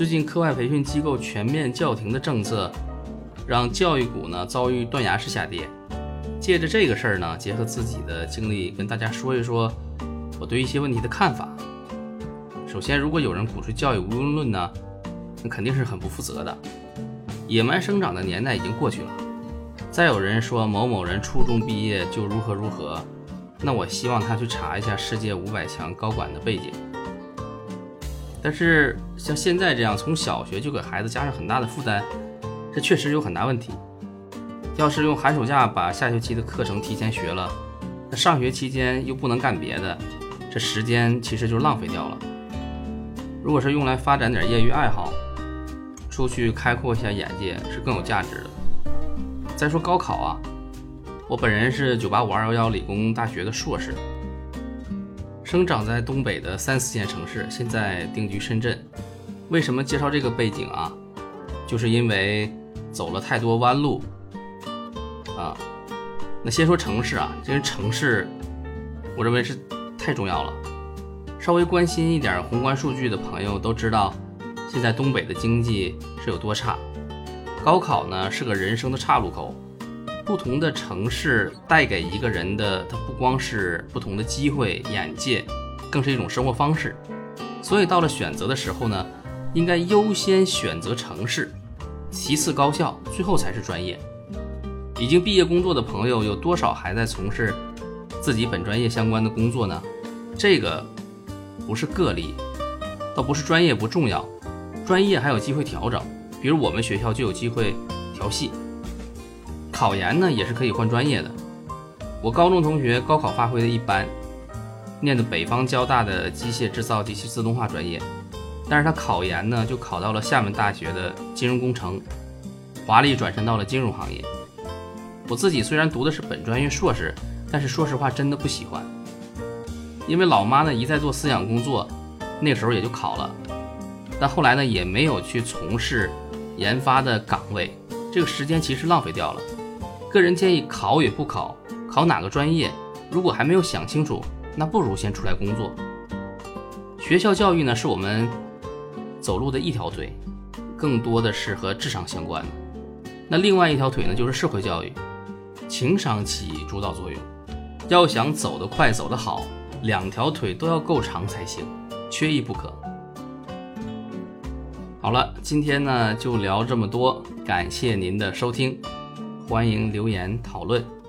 最近课外培训机构全面叫停的政策，让教育股呢遭遇断崖式下跌。借着这个事儿呢，结合自己的经历，跟大家说一说我对一些问题的看法。首先，如果有人鼓吹教育无用论呢，那肯定是很不负责的。野蛮生长的年代已经过去了。再有人说某某人初中毕业就如何如何，那我希望他去查一下世界五百强高管的背景。但是像现在这样从小学就给孩子加上很大的负担，这确实有很大问题。要是用寒暑假把下学期的课程提前学了，那上学期间又不能干别的，这时间其实就浪费掉了。如果是用来发展点业余爱好，出去开阔一下眼界是更有价值的。再说高考啊，我本人是九八五二幺幺理工大学的硕士。生长在东北的三四线城市，现在定居深圳。为什么介绍这个背景啊？就是因为走了太多弯路啊。那先说城市啊，这个城市，我认为是太重要了。稍微关心一点宏观数据的朋友都知道，现在东北的经济是有多差。高考呢是个人生的岔路口。不同的城市带给一个人的，它不光是不同的机会、眼界，更是一种生活方式。所以到了选择的时候呢，应该优先选择城市，其次高校，最后才是专业。已经毕业工作的朋友有多少还在从事自己本专业相关的工作呢？这个不是个例，倒不是专业不重要，专业还有机会调整。比如我们学校就有机会调系。考研呢也是可以换专业的。我高中同学高考发挥的一般，念的北方交大的机械制造及其自动化专业，但是他考研呢就考到了厦门大学的金融工程，华丽转身到了金融行业。我自己虽然读的是本专业硕士，但是说实话真的不喜欢，因为老妈呢一再做思想工作，那时候也就考了，但后来呢也没有去从事研发的岗位，这个时间其实浪费掉了。个人建议考与不考，考哪个专业，如果还没有想清楚，那不如先出来工作。学校教育呢，是我们走路的一条腿，更多的是和智商相关的。那另外一条腿呢，就是社会教育，情商起主导作用。要想走得快、走得好，两条腿都要够长才行，缺一不可。好了，今天呢就聊这么多，感谢您的收听。欢迎留言讨论。